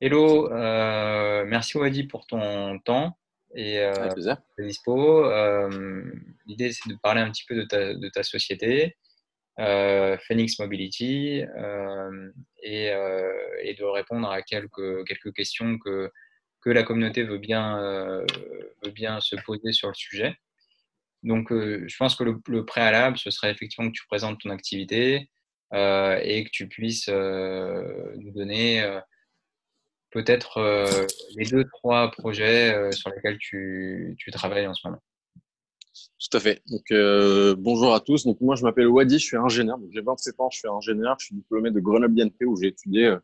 Hello, euh, merci Wadi pour ton temps et euh, plaisir. dispo. Euh, l'idée c'est de parler un petit peu de ta, de ta société, euh, Phoenix Mobility, et, et de répondre à quelques, quelques questions que, que la communauté veut bien, veut bien se poser sur le sujet. Donc, je pense que le, le préalable, ce serait effectivement que tu présentes ton activité et que tu puisses nous donner peut-être euh, les deux, trois projets euh, sur lesquels tu, travailles en ce moment. Tout à fait. Donc, euh, bonjour à tous. Donc, moi, je m'appelle Wadi, je suis ingénieur. J'ai 27 ans, je suis ingénieur. Je suis diplômé de Grenoble INP où j'ai étudié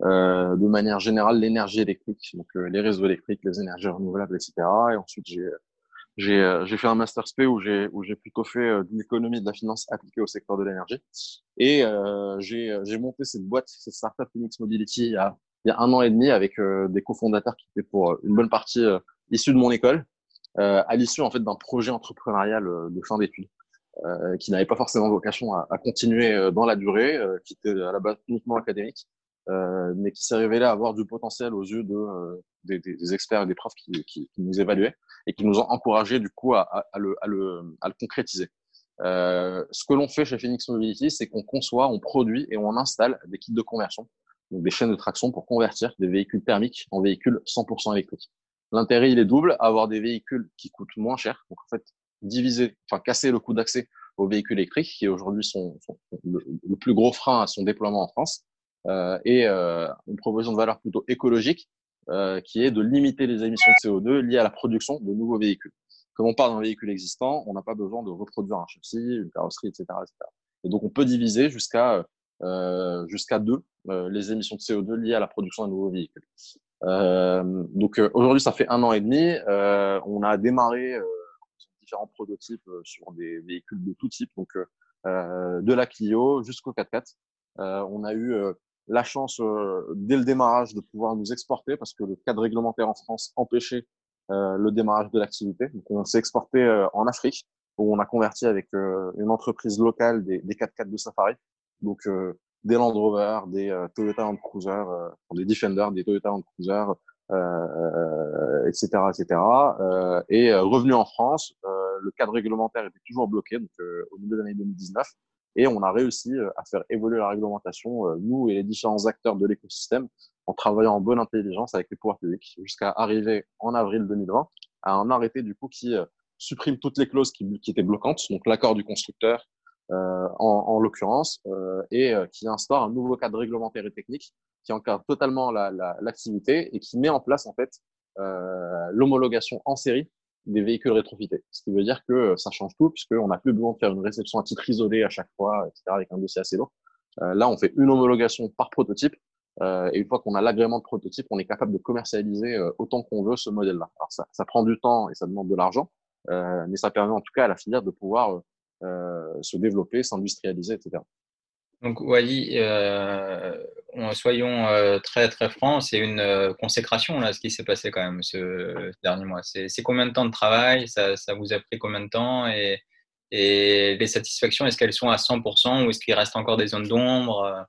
de manière générale l'énergie électrique, donc les réseaux électriques, les énergies renouvelables, etc. Et ensuite, j'ai j'ai fait un master spé où j'ai où j'ai plutôt fait de l'économie de la finance appliquée au secteur de l'énergie. Et euh, j'ai monté cette boîte, cette startup Phoenix Mobility il il y a un an et demi avec euh, des cofondateurs qui étaient pour euh, une bonne partie euh, issus de mon école, à l'issue en fait d'un projet entrepreneurial de fin d'études. euh, qui n'avait pas forcément vocation à, à continuer euh, dans la durée, euh, qui était à la base uniquement académique, mais qui s'est révélé avoir du potentiel aux yeux de, des, des, experts et des profs qui, qui, nous évaluaient et qui nous ont encouragés du coup à, à, le, à, le, le concrétiser. Ce que l'on fait chez Phoenix Mobility, c'est qu'on conçoit, on produit et on installe des kits de conversion, donc des chaînes de traction pour convertir des véhicules thermiques en véhicules 100% électriques. L'intérêt, il est double, avoir des véhicules qui coûtent moins cher, donc en fait diviser, enfin casser le coût d'accès aux véhicules électriques, qui aujourd'hui sont, le, plus gros frein à son déploiement en France, euh, et euh, une proposition de valeur plutôt écologique, euh, qui est de limiter les émissions de CO2 liées à la production de nouveaux véhicules. Comme on part d'un véhicule existant, on n'a pas besoin de reproduire un châssis, une carrosserie, etc. etc. Et donc on peut diviser jusqu'à euh, jusqu'à deux euh, les émissions de CO2 liées à la production d'un nouveau véhicule. Euh, donc euh, aujourd'hui, ça fait un an et demi. Euh, on a démarré euh, différents prototypes euh, sur des véhicules de tout type, donc euh, de la Clio jusqu'au 4x4. Euh, on a eu euh, la chance euh, dès le démarrage de pouvoir nous exporter parce que le cadre réglementaire en France empêchait euh, le démarrage de l'activité. Donc on s'est exporté euh, en Afrique où on a converti avec euh, une entreprise locale des, des 4x4 de Safari. Donc euh, des Land Rover, des euh, Toyota Land Cruiser, euh, des Defender, des Toyota Land Cruiser, etc., etc. Et revenu en France, le cadre réglementaire était toujours bloqué donc, au milieu de l'année 2019. Et on a réussi à faire évoluer la réglementation, nous et les différents acteurs de l'écosystème, en travaillant en bonne intelligence avec les pouvoirs publics, jusqu'à arriver en avril 2020 à un arrêté du coup qui supprime toutes les clauses qui, qui étaient bloquantes, donc l'accord du constructeur euh, en, en l'occurrence, euh, et euh, qui instaure un nouveau cadre réglementaire et technique qui encadre totalement l'activité la, la, et qui met en place en fait euh, l'homologation en série des véhicules rétrofités. Ce qui veut dire que ça change tout puisqu'on n'a plus besoin de faire une réception à titre isolé à chaque fois, etc., avec un dossier assez lourd. Euh, là, on fait une homologation par prototype euh, et une fois qu'on a l'agrément de prototype, on est capable de commercialiser euh, autant qu'on veut ce modèle-là. Alors ça, ça, prend du temps et ça demande de l'argent, euh, mais ça permet en tout cas à la filière de pouvoir euh, se développer, s'industrialiser, etc. Donc Wally, euh, soyons euh, très très francs, c'est une euh, consécration là, ce qui s'est passé quand même ce, ce dernier mois. C'est combien de temps de travail? Ça, ça, vous a pris combien de temps? Et, et les satisfactions, est-ce qu'elles sont à 100% ou est-ce qu'il reste encore des zones d'ombre?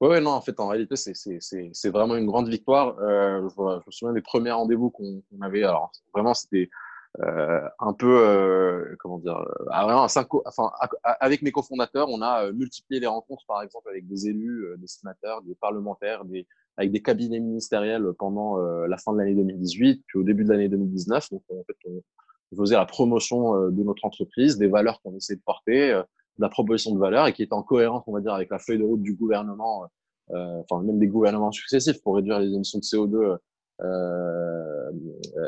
Ouais, non, en fait, en réalité, c'est vraiment une grande victoire. Euh, je, je, me souviens des premiers rendez-vous qu'on qu avait. Alors, vraiment, c'était euh, un peu, euh, comment dire, euh, vraiment, cinq, enfin, avec mes cofondateurs, on a euh, multiplié les rencontres, par exemple, avec des élus, euh, des sénateurs, des parlementaires, des, avec des cabinets ministériels pendant euh, la fin de l'année 2018, puis au début de l'année 2019. Donc, en fait, on faisait la promotion euh, de notre entreprise, des valeurs qu'on essaie de porter, euh, de la proposition de valeur et qui est en cohérence, on va dire, avec la feuille de route du gouvernement, euh, enfin même des gouvernements successifs pour réduire les émissions de CO2 euh,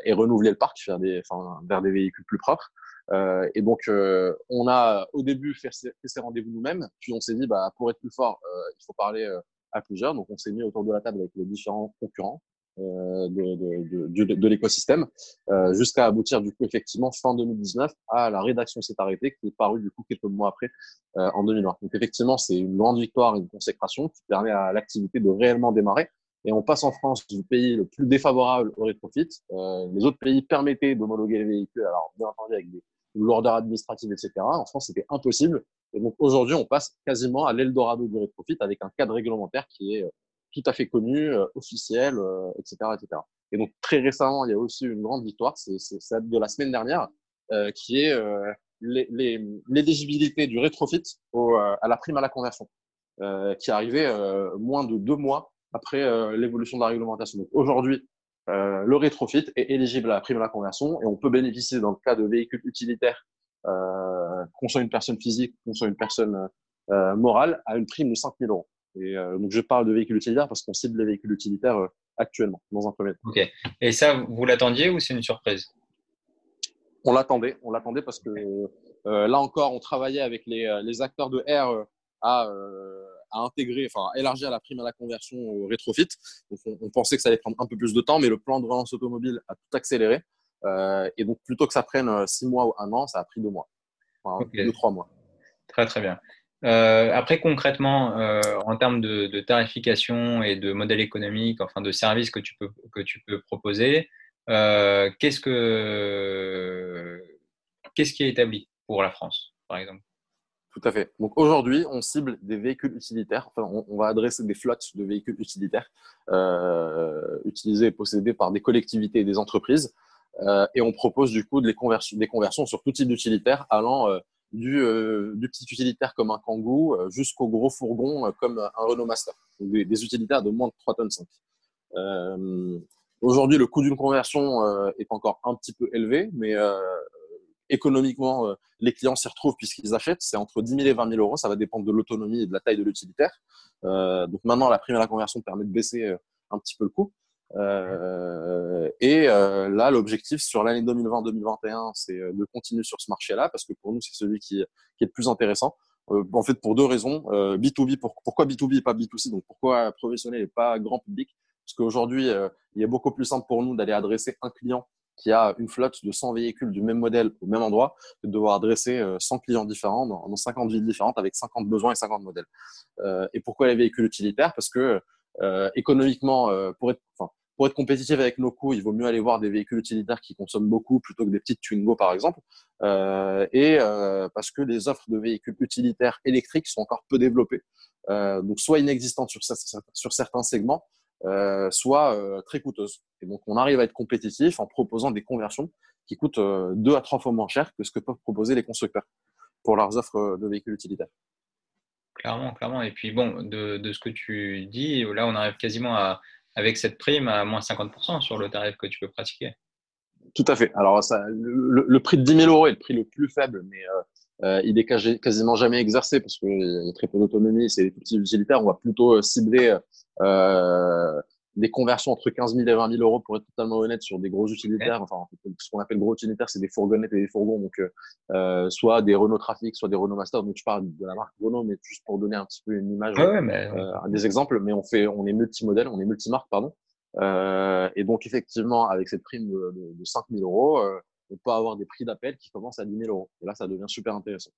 et renouveler le parc vers des, véhicules plus propres. Euh, et donc, euh, on a au début fait, ces rendez-vous nous-mêmes, puis on s'est dit, bah, pour être plus fort, euh, il faut parler euh, à plusieurs. Donc, on s'est mis autour de la table avec les différents concurrents euh, de, de, de, de, de l'écosystème, euh, jusqu'à aboutir du coup effectivement fin 2019 à la rédaction s'est arrêtée, qui est parue du coup quelques mois après euh, en 2020. Donc effectivement, c'est une grande victoire, une consécration qui permet à l'activité de réellement démarrer. Et on passe en France du pays le plus défavorable au rétrofit. Euh, les autres pays permettaient d'homologuer les véhicules, alors bien entendu avec des lourdeurs administratives, etc. En France, c'était impossible. Et donc aujourd'hui, on passe quasiment à l'Eldorado du rétrofit avec un cadre réglementaire qui est tout à fait connus, officiels, etc., etc. Et donc très récemment, il y a aussi une grande victoire, c'est celle de la semaine dernière, qui est l'éligibilité du rétrofit au, à la prime à la conversion, qui est arrivée moins de deux mois après l'évolution de la réglementation. Donc aujourd'hui, euh, le rétrofit est éligible à la prime à la conversion et on peut bénéficier dans le cas de véhicules utilitaires, euh, qu'on soit une personne physique, qu'on soit une personne euh, morale, à une prime de 5 000 euros. Et euh, donc je parle de véhicules utilitaires parce qu'on cible les véhicules utilitaires euh, actuellement, dans un premier temps. Ok. Et ça, vous l'attendiez ou c'est une surprise? On l'attendait, on l'attendait parce que là encore, on travaillait avec les, les acteurs de R à à intégrer, enfin à élargir la prime à la conversion au rétrofit. Donc on, pensait que ça allait prendre un peu plus de temps, mais le plan de relance automobile a tout accéléré. Euh, et donc plutôt que ça prenne euh, six mois ou un an, ça a pris deux mois, enfin deux trois mois. Très très bien. Euh, après concrètement, euh, en termes de, de, tarification et de modèle économique, enfin de services que tu peux que tu peux proposer, qu'est-ce que qu'est-ce qui est établi pour la France, par exemple? Tout à fait. Donc aujourd'hui, on cible des véhicules utilitaires. Enfin, on, va adresser des flottes de véhicules utilitaires euh, utilisés et possédés par des collectivités et des entreprises. Euh, et on propose du coup des conversions, des conversions sur tout type d'utilitaire, allant euh, du, euh, du, petit utilitaire comme un Kangoo euh, jusqu'au gros fourgon comme un Renault Master. Donc des, des, utilitaires de moins de 3 tonnes 5. Aujourd'hui, le coût d'une conversion est encore un petit peu élevé, mais économiquement, euh, les clients s'y retrouvent puisqu'ils achètent. C'est entre 10 000 et 20 000 euros. Ça va dépendre de l'autonomie et de la taille de l'utilitaire. Euh, donc maintenant, la prime à la conversion permet de baisser euh, un petit peu le coût. Et là, l'objectif sur l'année 2020-2021, c'est de continuer sur ce marché-là parce que pour nous, c'est celui qui, est le plus intéressant. En fait, pour deux raisons. B2B, pour, pourquoi B2B et pas B2C Donc pourquoi professionnel et pas grand public? Parce qu'aujourd'hui, il est beaucoup plus simple pour nous d'aller adresser un client qui a une flotte de 100 véhicules du même modèle au même endroit, de devoir adresser 100 euh, clients différents dans, dans 50 villes différentes avec 50 besoins et 50 modèles. Euh, et pourquoi les véhicules utilitaires? Parce que euh, économiquement, pour être, pour être compétitif avec nos coûts, il vaut mieux aller voir des véhicules utilitaires qui consomment beaucoup plutôt que des petites Twingo par exemple. Et parce que les offres de véhicules utilitaires électriques sont encore peu développées, donc soit inexistantes sur certains segments, euh, soit euh, très coûteuse. Et donc, on arrive à être compétitif en proposant des conversions qui coûtent euh, deux à trois fois moins cher que ce que peuvent proposer les constructeurs pour leurs offres de véhicules utilitaires. Clairement, clairement. Et puis, bon, de, de ce que tu dis, là, on arrive quasiment à, avec cette prime à moins 50% sur le tarif que tu peux pratiquer. Tout à fait. Alors, ça, le, le, prix de 10 000 euros est le prix le plus faible, mais euh, il est quasiment jamais exercé parce qu'il y a très peu d'autonomie, c'est des petits utilitaires. On va plutôt cibler euh, des conversions entre 15 000 et 20 000 euros pour être totalement honnête sur des gros utilitaires. Enfin, ce qu'on appelle gros utilitaires, c'est des fourgonnettes et des fourgons. Donc, euh, soit des Renault Trafic, soit des Renault Master. Donc, je parle de la marque Renault, mais juste pour donner un petit peu une image, ouais, mais... euh, des exemples. Mais on fait, on est multimodèle, on est multimarque, pardon. Euh, et donc, effectivement, avec cette prime de, de, de 5 000 euros, euh, on peut avoir des prix d'appel qui commencent à 10 000 euros. Et là, ça devient super intéressant.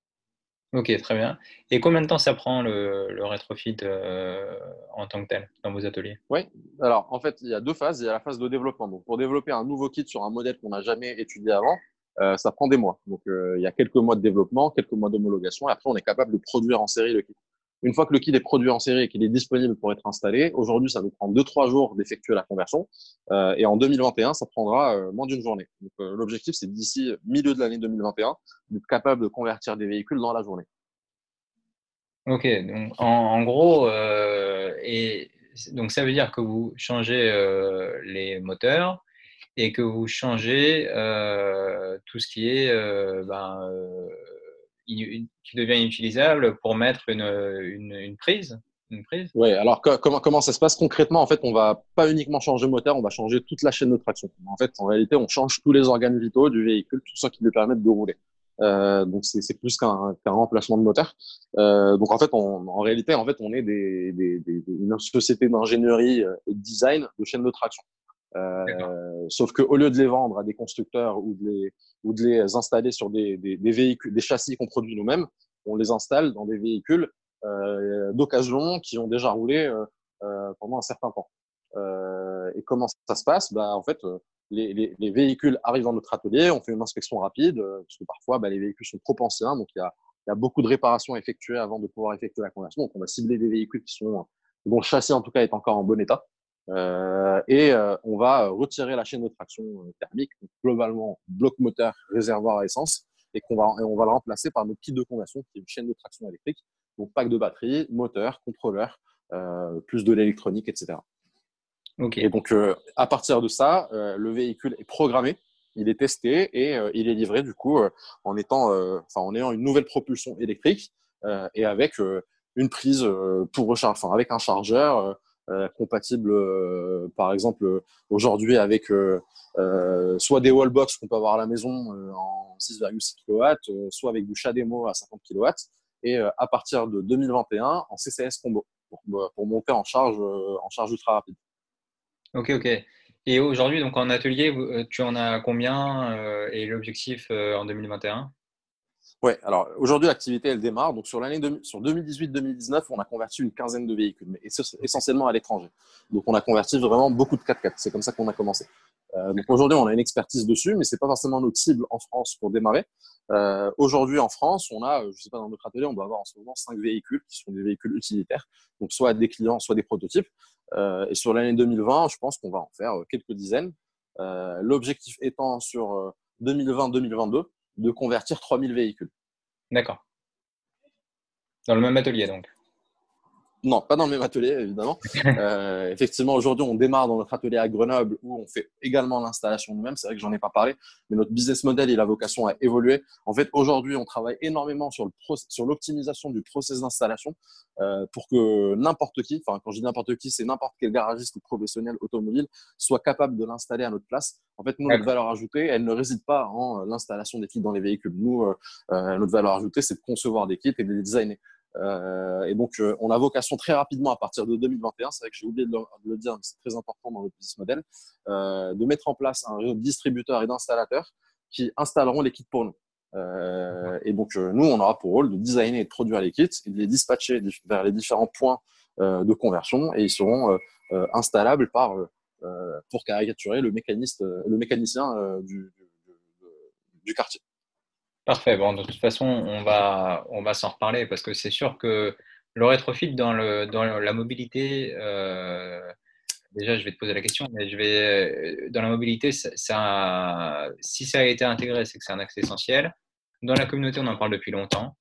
Ok, très bien. Et combien de temps ça prend le, rétrofit euh, en tant que tel dans vos ateliers? Oui, alors en fait, il y a deux phases. Il y a la phase de développement. Donc, pour développer un nouveau kit sur un modèle qu'on n'a jamais étudié avant, euh, ça prend des mois. Donc, euh, il y a quelques mois de développement, quelques mois d'homologation. Et après, on est capable de produire en série le kit. Une fois que le kit est produit en série et qu'il est disponible pour être installé, aujourd'hui, ça nous prend 2-3 jours d'effectuer la conversion. Euh, et en 2021, ça prendra euh, moins d'une journée. Donc, euh, l'objectif, c'est d'ici milieu de l'année 2021, d'être capable de convertir des véhicules dans la journée. Ok, donc en, gros, et donc ça veut dire que vous changez les moteurs et que vous changez tout ce qui est ben, qui devient inutilisable pour mettre une, une, prise une prise Oui, alors comment, comment ça se passe concrètement? En fait, on va pas uniquement changer le moteur, on va changer toute la chaîne de traction. En fait, en réalité, on change tous les organes vitaux du véhicule, tout ça qui lui permettent de rouler. Euh, donc c'est plus qu'un qu remplacement de moteur. Euh, donc en fait, en réalité, en fait, on est des, des, une société d'ingénierie et de design de chaîne de traction. Euh, sauf que au lieu de les vendre à des constructeurs ou de les, ou de les installer sur des, des, des véhicules, des châssis qu'on produit nous-mêmes, on les installe dans des véhicules euh, d'occasion qui ont déjà roulé euh, euh, pendant un certain temps. et comment ça se passe? Bah, En fait, les, les, les, véhicules arrivent dans notre atelier, on fait une inspection rapide, parce que parfois bah, les véhicules sont trop anciens, donc il y a, y a beaucoup de réparations à effectuer avant de pouvoir effectuer la conversion. Donc on va cibler des véhicules qui sont dont le châssis en tout cas est encore en bon état. Euh, et euh, on va retirer la chaîne de traction euh, thermique, donc globalement bloc moteur, réservoir à essence, et qu'on va, on va le remplacer par notre kit de conversion qui est une chaîne de traction électrique, donc pack de batterie, moteur, contrôleur, euh, plus de l'électronique, etc. Okay. Et donc à partir de ça, le véhicule est programmé, il est testé et il est livré du coup en étant, enfin en ayant une nouvelle propulsion électrique et avec une prise pour recharger, enfin avec un chargeur euh, compatible, euh, par exemple, aujourd'hui avec euh, soit des wallbox qu'on peut avoir à la maison en 6,6 kW, soit avec du CHAdeMO à 50 kW, et à partir de 2021 en CCS combo pour, pour monter en charge, en charge ultra rapide. Ok, ok. Et aujourd'hui, donc en atelier, tu en as combien et l'objectif en 2021 Ouais, alors aujourd'hui, l'activité, elle démarre. Donc sur l'année sur 2018-2019, on a converti une quinzaine de véhicules, mais essentiellement à l'étranger. Donc on a converti vraiment beaucoup de 4x4. C'est comme ça qu'on a commencé. Euh, donc aujourd'hui, on a une expertise dessus, mais c'est pas forcément notre cible en France pour démarrer. Euh, aujourd'hui, en France, on a, je sais pas, dans notre atelier, on doit avoir en ce moment 5 véhicules qui sont des véhicules utilitaires, donc soit des clients, soit des prototypes. Euh, et sur l'année 2020, je pense qu'on va en faire quelques dizaines. Euh, l'objectif étant sur 2020-2022 de convertir 3000 véhicules. D'accord. Dans le même atelier, donc non, pas dans le même atelier, évidemment. Euh, effectivement, aujourd'hui, on démarre dans notre atelier à Grenoble où on fait également l'installation nous-mêmes. C'est vrai que j'en ai pas parlé, mais notre business model, il a vocation à évoluer. En fait, aujourd'hui, on travaille énormément sur, le sur l'optimisation du process d'installation euh, pour que n'importe qui, enfin, quand je dis n'importe qui, c'est n'importe quel garagiste ou professionnel automobile, soit capable de l'installer à notre place. En fait, nous, notre valeur ajoutée, elle ne réside pas en euh, l'installation des kits dans les véhicules. Nous, euh, notre valeur ajoutée, c'est de concevoir des kits et de les designer. Euh, et donc, euh, on a vocation très rapidement à partir de 2021, c'est vrai que j'ai oublié de le, dire, mais c'est très important dans le business model, euh, de mettre en place un réseau de distributeurs et d'installateurs qui installeront les kits pour nous. Euh, et donc, euh, nous, on aura pour rôle de designer et de produire les kits de les dispatcher vers les différents points de conversion et ils seront installables par, pour caricaturer le, mécaniste, le mécanicien du, du, du quartier. Parfait. Bon, de toute façon, on va, on va s'en reparler parce que c'est sûr que le rétrofit dans, le, dans la mobilité, euh, déjà, je vais te poser la question, mais je vais, dans la mobilité, ça, si ça a été intégré, c'est que c'est un accès essentiel. Dans la communauté, on en parle depuis longtemps.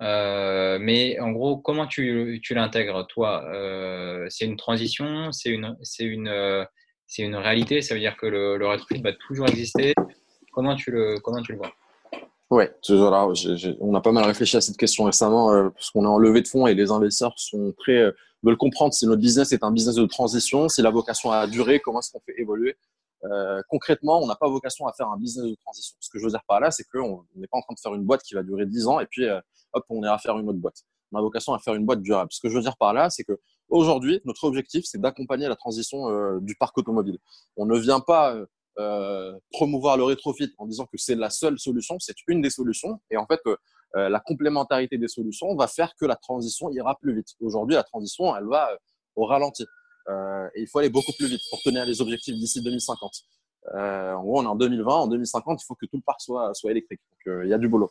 Euh, mais en gros, comment tu, tu l'intègres, toi euh, C'est une transition C'est une, c'est une, c'est une réalité Ça veut dire que le, le rétrofit va toujours exister Comment tu le, comment tu le vois? Ouais, on a pas mal réfléchi à cette question récemment euh, parce qu'on est en levée de fonds et les investisseurs sont très euh, veulent comprendre si notre business est un business de transition, si la vocation a duré, comment est-ce qu'on fait évoluer. Euh, concrètement, on n'a pas vocation à faire un business de transition. Ce que je veux dire par là, c'est qu'on n'est pas en train de faire une boîte qui va durer 10 ans et puis euh, hop, on est à faire une autre boîte. On a vocation à faire une boîte durable. Ce que je veux dire par là, c'est que aujourd'hui, notre objectif, c'est d'accompagner la transition du parc automobile. On ne vient pas euh, promouvoir le rétrofit en disant que c'est la seule solution, c'est une des solutions. Et en fait, euh, euh, la complémentarité des solutions va faire que la transition ira plus vite. Aujourd'hui, la transition, elle va au ralenti. et il faut aller beaucoup plus vite pour tenir les objectifs d'ici 2050. en gros, on est en 2020. En 2050, il faut que tout le parc soit électrique. Donc, il y a du boulot.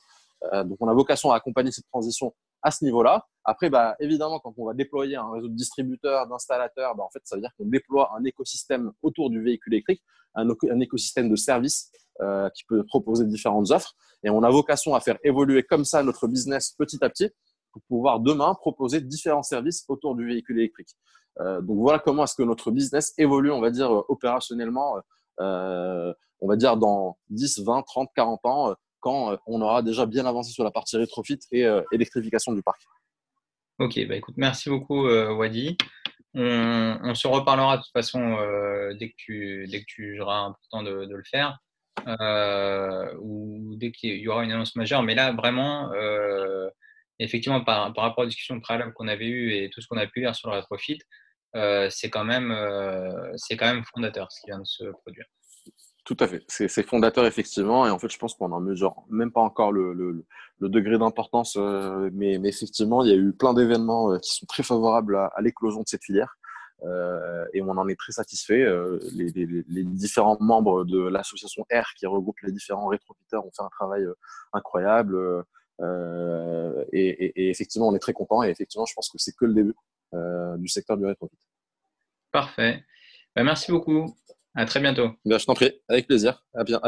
donc, on a vocation à accompagner cette transition à ce niveau-là. Après, bah, évidemment, quand on va déployer un réseau de distributeurs, d'installateurs, bah, en fait, ça veut dire qu'on déploie un écosystème autour du véhicule électrique, un, écosystème de services euh, qui peut proposer différentes offres. Et on a vocation à faire évoluer comme ça notre business petit à petit pour pouvoir demain proposer différents services autour du véhicule électrique. Euh, donc voilà comment est-ce que notre business évolue, on va dire, opérationnellement, euh, on va dire dans 10, 20, 30, 40 ans quand on aura déjà bien avancé sur la partie rétrofit et électrification du parc. Ok, bah écoute, merci beaucoup euh, Wadi. On, se reparlera de toute façon dès que tu dès que tu un peu de de, le faire ou dès qu'il y aura une annonce majeure. Mais là, vraiment, effectivement, par, par, rapport aux discussions préalables qu'on avait eues et tout ce qu'on a pu lire sur le rétrofit, c'est quand même c'est quand même fondateur ce qui vient de se produire. Tout à fait. C'est fondateur, effectivement. Et en fait, je pense qu'on en mesure même pas encore le, le, le degré d'importance. Euh, mais, mais, effectivement, il y a eu plein d'événements euh, qui sont très favorables à, l'éclosion de cette filière. Euh, et on en est très satisfait. Euh, les, les, les, différents membres de l'association R qui regroupe les différents rétrofiteurs ont fait un travail incroyable. Et, et, et, effectivement, on est très content. Et effectivement, je pense que c'est que le début. du secteur du rétrofit. Parfait. Ben, merci beaucoup. À très bientôt. Ben, je t'en prie, avec plaisir. Bien, à bientôt.